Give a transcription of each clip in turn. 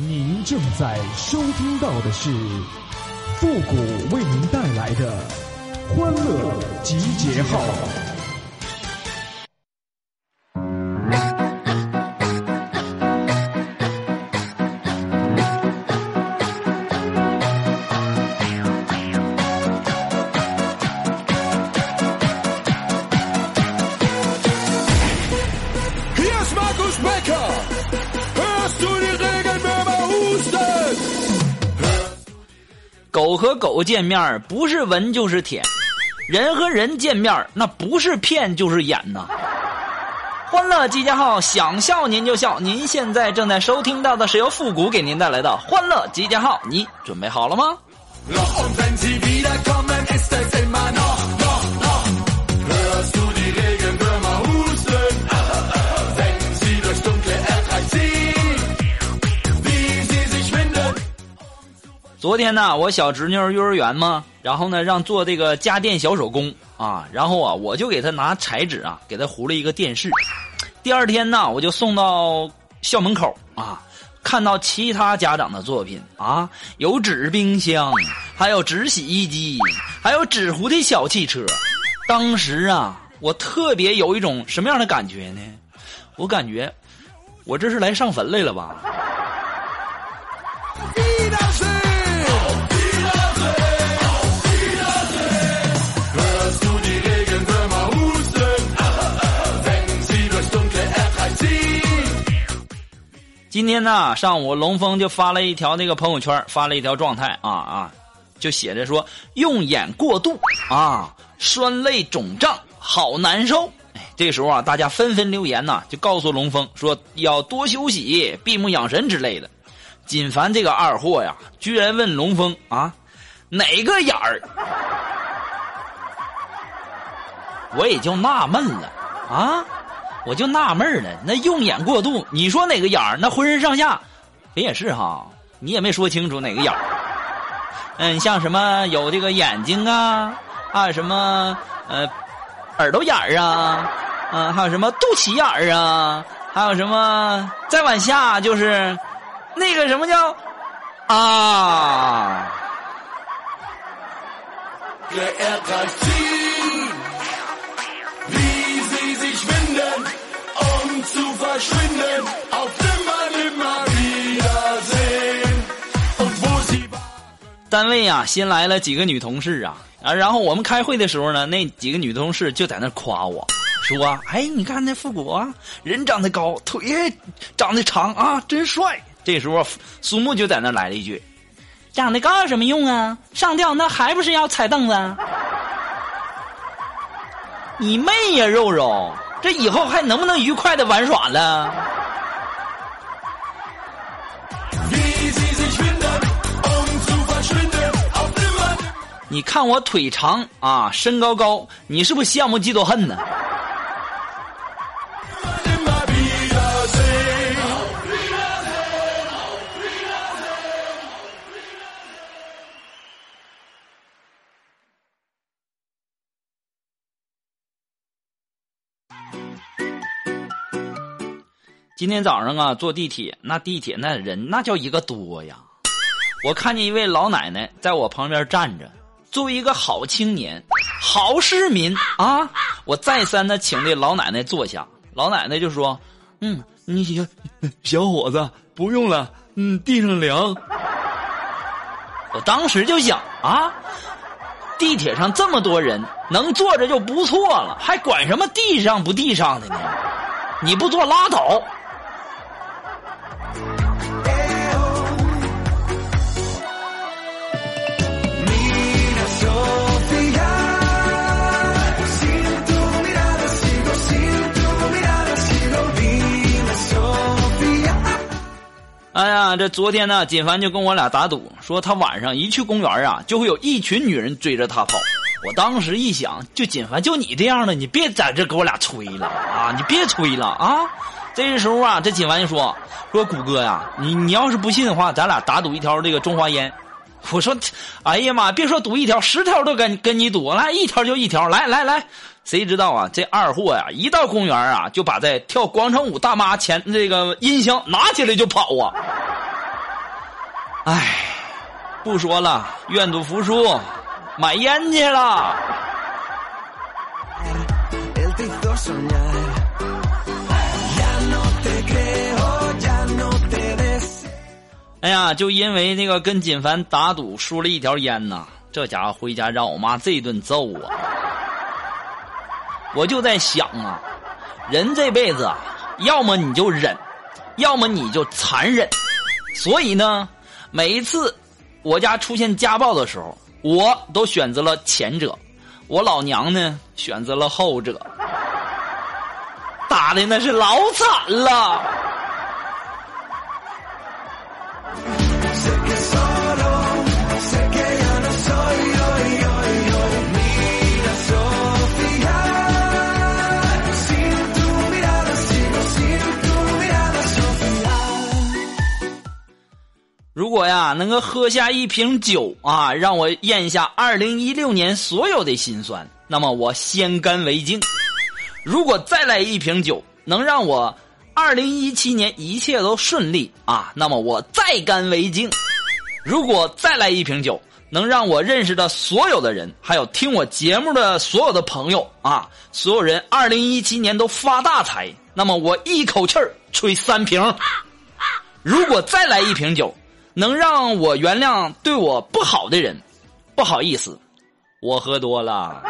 您正在收听到的是复古为您带来的欢乐集结号。狗和狗见面不是闻就是舔，人和人见面那不是骗就是演呐。欢乐集结号，想笑您就笑。您现在正在收听到的是由复古给您带来的欢乐集结号，你准备好了吗？昨天呢，我小侄女幼儿园嘛，然后呢让做这个家电小手工啊，然后啊我就给她拿彩纸啊给她糊了一个电视。第二天呢，我就送到校门口啊，看到其他家长的作品啊，有纸冰箱，还有纸洗衣机，还有纸糊的小汽车。当时啊，我特别有一种什么样的感觉呢？我感觉我这是来上坟来了吧。今天呢，上午龙峰就发了一条那个朋友圈，发了一条状态啊啊，就写着说用眼过度啊，酸泪肿胀，好难受。这时候啊，大家纷纷留言呐，就告诉龙峰说要多休息，闭目养神之类的。锦凡这个二货呀，居然问龙峰啊，哪个眼儿？我也就纳闷了啊。我就纳闷了，那用眼过度，你说哪个眼儿？那浑身上下，人也是哈，你也没说清楚哪个眼儿。嗯，像什么有这个眼睛啊，还有什么呃耳朵眼儿啊，嗯、还有什么肚脐眼儿啊，还有什么再往下就是那个什么叫啊，单位啊，新来了几个女同事啊，啊，然后我们开会的时候呢，那几个女同事就在那夸我，说：“哎，你看那复古啊，人长得高，腿长得长啊，真帅。”这时候苏木就在那来了一句：“长得高有什么用啊？上吊那还不是要踩凳子？”你妹呀，肉肉，这以后还能不能愉快的玩耍了？你看我腿长啊，身高高，你是不是羡慕嫉妒恨呢？今天早上啊，坐地铁，那地铁那人那叫一个多呀！我看见一位老奶奶在我旁边站着，作为一个好青年、好市民啊，我再三的请这老奶奶坐下，老奶奶就说：“嗯，你小 小伙子不用了，嗯，地上凉。”我当时就想啊，地铁上这么多人，能坐着就不错了，还管什么地上不地上的呢？你不坐拉倒。哎呀，这昨天呢，锦凡就跟我俩打赌，说他晚上一去公园啊，就会有一群女人追着他跑。我当时一想，就锦凡就你这样的，你别在这给我俩吹了啊！你别吹了啊！这时候啊，这锦凡就说：“说谷哥呀，你你要是不信的话，咱俩打赌一条这个中华烟。”我说：“哎呀妈，别说赌一条，十条都跟跟你赌，来一条就一条，来来来。”谁知道啊，这二货呀，一到公园啊，就把这跳广场舞大妈前这个音箱拿起来就跑啊！唉，不说了，愿赌服输，买烟去了。哎呀，就因为那个跟锦凡打赌输了一条烟呐，这家伙回家让我妈这一顿揍啊！我就在想啊，人这辈子啊，要么你就忍，要么你就残忍。所以呢，每一次我家出现家暴的时候，我都选择了前者，我老娘呢选择了后者，打的那是老惨了。能够喝下一瓶酒啊，让我咽下二零一六年所有的辛酸，那么我先干为敬。如果再来一瓶酒，能让我二零一七年一切都顺利啊，那么我再干为敬。如果再来一瓶酒，能让我认识的所有的人，还有听我节目的所有的朋友啊，所有人二零一七年都发大财，那么我一口气儿吹三瓶。如果再来一瓶酒，能让我原谅对我不好的人，不好意思，我喝多了。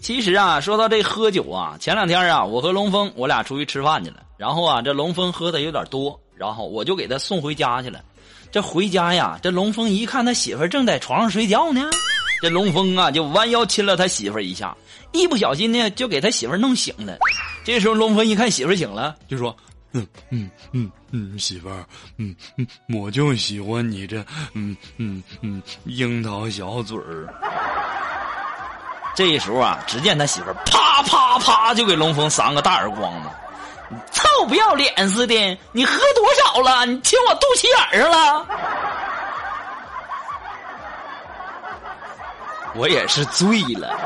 其实啊，说到这喝酒啊，前两天啊，我和龙峰我俩出去吃饭去了，然后啊，这龙峰喝的有点多，然后我就给他送回家去了。这回家呀，这龙峰一看他媳妇儿正在床上睡觉呢，这龙峰啊就弯腰亲了他媳妇儿一下，一不小心呢就给他媳妇儿弄醒了。这时候龙峰一看媳妇儿醒了，就说嗯嗯嗯嗯，媳妇儿，嗯嗯，我就喜欢你这嗯嗯嗯樱桃小嘴儿。这时候啊，只见他媳妇儿啪啪啪就给龙峰三个大耳光子，臭不要脸似的！你喝多少了？你亲我肚脐眼上了？我也是醉了。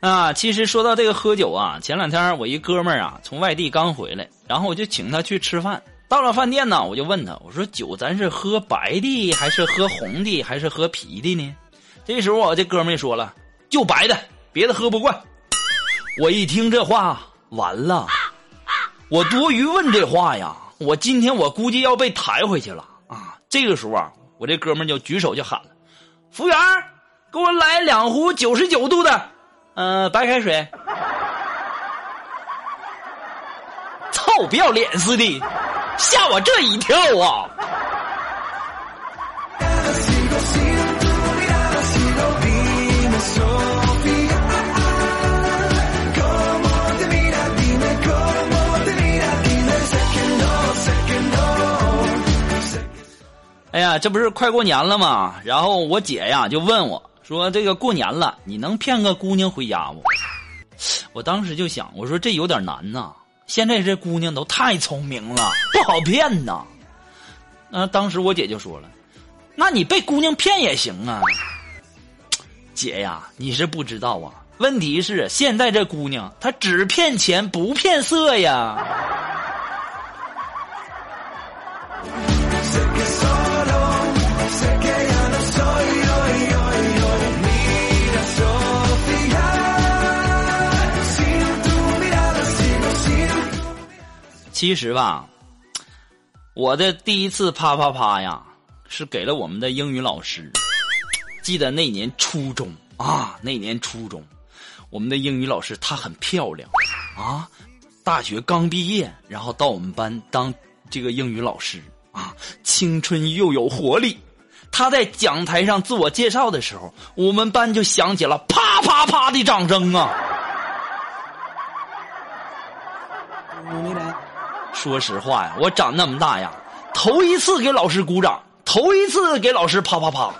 啊，其实说到这个喝酒啊，前两天我一哥们儿啊从外地刚回来，然后我就请他去吃饭。到了饭店呢，我就问他，我说酒咱是喝白的，还是喝红的，还是喝啤的呢？这时候我这哥们儿说了，就白的，别的喝不惯。我一听这话，完了，我多余问这话呀，我今天我估计要被抬回去了啊！这个时候啊，我这哥们就举手就喊了：“服务员，给我来两壶九十九度的，呃，白开水。”臭不要脸似的，吓我这一跳啊。哎呀这不是快过年了吗？然后我姐呀就问我说这个过年了你能骗个姑娘回家不？我当时就想我说这有点难呐。现在这姑娘都太聪明了，不好骗呐。啊，当时我姐就说了：“那你被姑娘骗也行啊。”姐呀，你是不知道啊，问题是现在这姑娘她只骗钱不骗色呀。其实吧，我的第一次啪啪啪呀，是给了我们的英语老师。记得那年初中啊，那年初中，我们的英语老师她很漂亮啊，大学刚毕业，然后到我们班当这个英语老师啊，青春又有活力。她在讲台上自我介绍的时候，我们班就响起了啪啪啪的掌声啊！说实话呀，我长那么大呀，头一次给老师鼓掌，头一次给老师啪啪啪。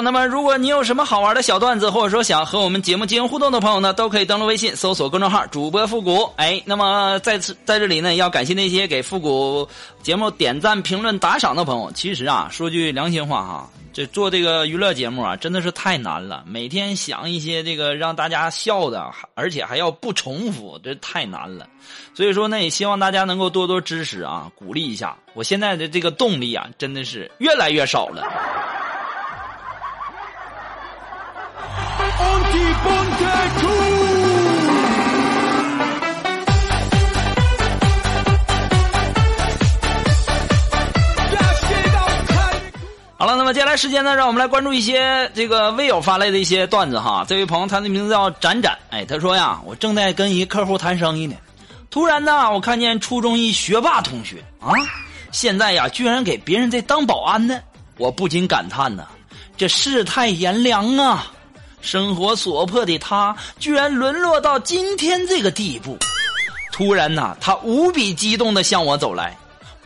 那么如果你有什么好玩的小段子，或者说想和我们节目进行互动的朋友呢，都可以登录微信搜索公众号“主播复古”。哎，那么在此在这里呢，要感谢那些给复古节目点赞、评论、打赏的朋友。其实啊，说句良心话哈，这做这个娱乐节目啊，真的是太难了。每天想一些这个让大家笑的，而且还要不重复，这太难了。所以说呢，也希望大家能够多多支持啊，鼓励一下。我现在的这个动力啊，真的是越来越少了。好了，那么接下来时间呢，让我们来关注一些这个微友发来的一些段子哈。这位朋友，他的名字叫展展，哎，他说呀，我正在跟一客户谈生意呢，突然呢，我看见初中一学霸同学啊，现在呀，居然给别人在当保安呢，我不禁感叹呐，这世态炎凉啊，生活所迫的他，居然沦落到今天这个地步。突然呐，他无比激动的向我走来，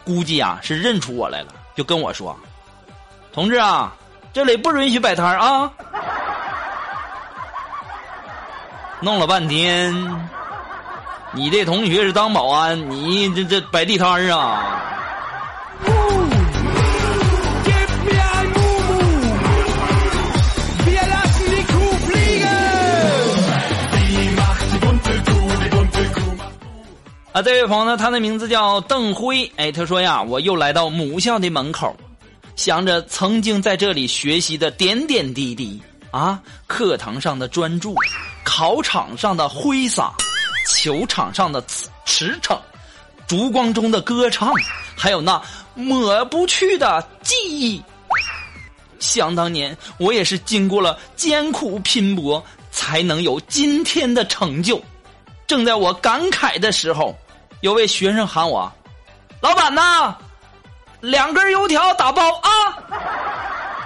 估计啊是认出我来了，就跟我说。同志啊，这里不允许摆摊啊！弄了半天，你这同学是当保安，你这这摆地摊啊？啊，这位朋友呢，他的名字叫邓辉，哎，他说呀，我又来到母校的门口，想着曾经在这里学习的点点滴滴啊，课堂上的专注，考场上的挥洒，球场上的驰骋，烛光中的歌唱，还有那抹不去的记忆。想当年，我也是经过了艰苦拼搏，才能有今天的成就。正在我感慨的时候，有位学生喊我：“老板呐，两根油条打包啊！”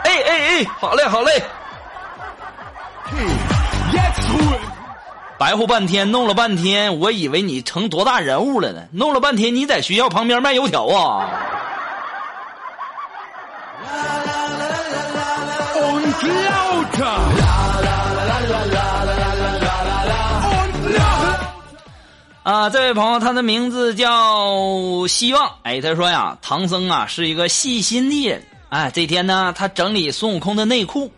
哎哎哎，好嘞好嘞.白活半天，弄了半天，我以为你成多大人物了呢，弄了半天你在学校旁边卖油条啊！啊，这位朋友，他的名字叫希望。哎，他说呀，唐僧啊是一个细心的人。哎，这天呢，他整理孙悟空的内裤，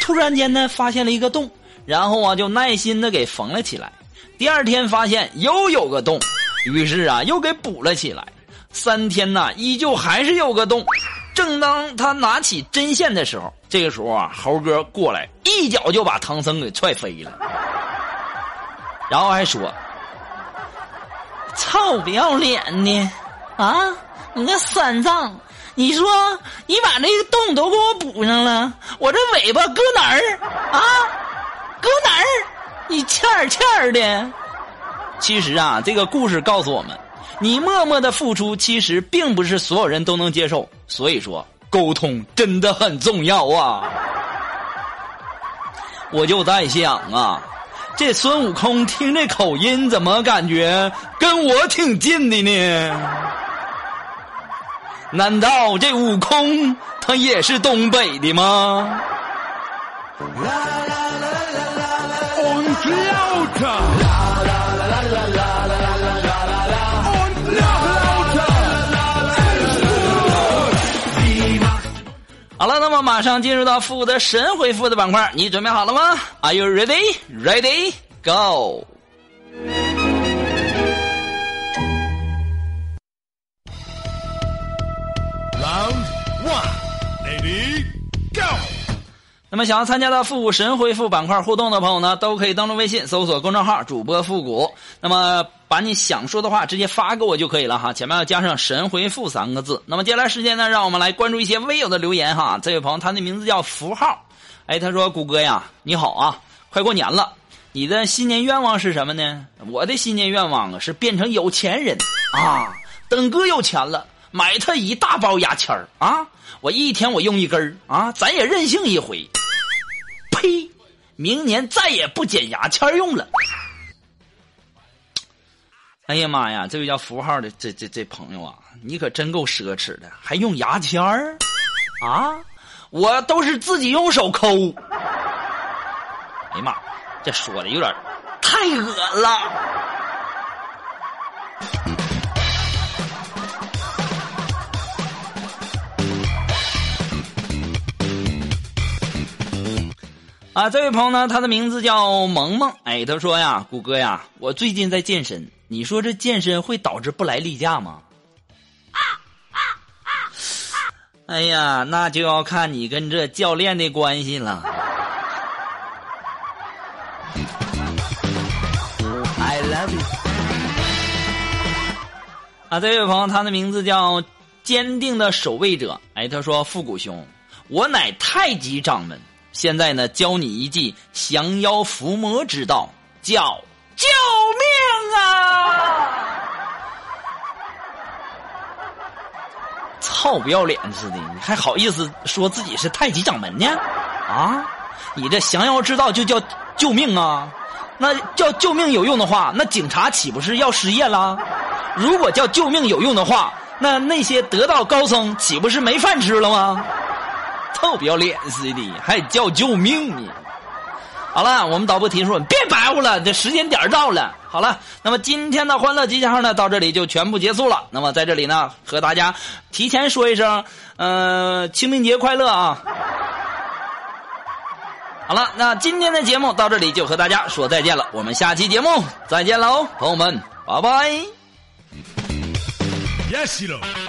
突然间呢发现了一个洞，然后啊就耐心的给缝了起来。第二天发现又有个洞，于是啊又给补了起来。三天呐，依旧还是有个洞。正当他拿起针线的时候，这个时候啊，猴哥过来一脚就把唐僧给踹飞了，然后还说。臭不要脸的啊！你个三藏，你说你把那个洞都给我补上了，我这尾巴搁哪儿啊？搁哪儿？你欠儿欠儿的。其实啊，这个故事告诉我们，你默默的付出，其实并不是所有人都能接受。所以说，沟通真的很重要啊！我就在想啊。这孙悟空听这口音，怎么感觉跟我挺近的呢？难道这悟空他也是东北的吗？Und lauter. 好了，那么马上进入到负责神回复的板块，你准备好了吗？Are you ready? Ready? Go! Round one. Ready, go. 那么想要参加到复古神回复板块互动的朋友呢，都可以登录微信搜索公众号“主播复古”，那么把你想说的话直接发给我就可以了哈，前面要加上“神回复”三个字。那么接下来时间呢，让我们来关注一些微友的留言哈。这位朋友他的名字叫符号，哎，他说：“谷歌呀，你好啊，快过年了，你的新年愿望是什么呢？我的新年愿望啊是变成有钱人啊，等哥有钱了。”买他一大包牙签儿啊！我一天我用一根儿啊，咱也任性一回。呸！明年再也不捡牙签用了。哎呀妈呀！这位叫符号的这这这朋友啊，你可真够奢侈的，还用牙签儿啊！我都是自己用手抠。哎呀妈，这说的有点太恶了。啊，这位朋友呢，他的名字叫萌萌。哎，他说呀，谷歌呀，我最近在健身，你说这健身会导致不来例假吗？哎呀，那就要看你跟这教练的关系了。I love you. 啊，这位朋友，他的名字叫坚定的守卫者。哎，他说：“复古兄，我乃太极掌门，现在呢，教你一记降妖伏魔之道，叫救命啊！”操，不要脸似的，你还好意思说自己是太极掌门呢？啊，你这降妖之道就叫救命啊？那叫救命有用的话，那警察岂不是要失业了？如果叫救命有用的话，那那些得道高僧岂不是没饭吃了吗？臭不要脸似的，还叫救命呢！好了，我们导播提示我别白活了，这时间点到了。好了，那么今天的欢乐集结号呢，到这里就全部结束了。那么在这里呢，和大家提前说一声，呃，清明节快乐啊！好了，那今天的节目到这里就和大家说再见了，我们下期节目再见喽，朋友们，拜拜。Yes, you know.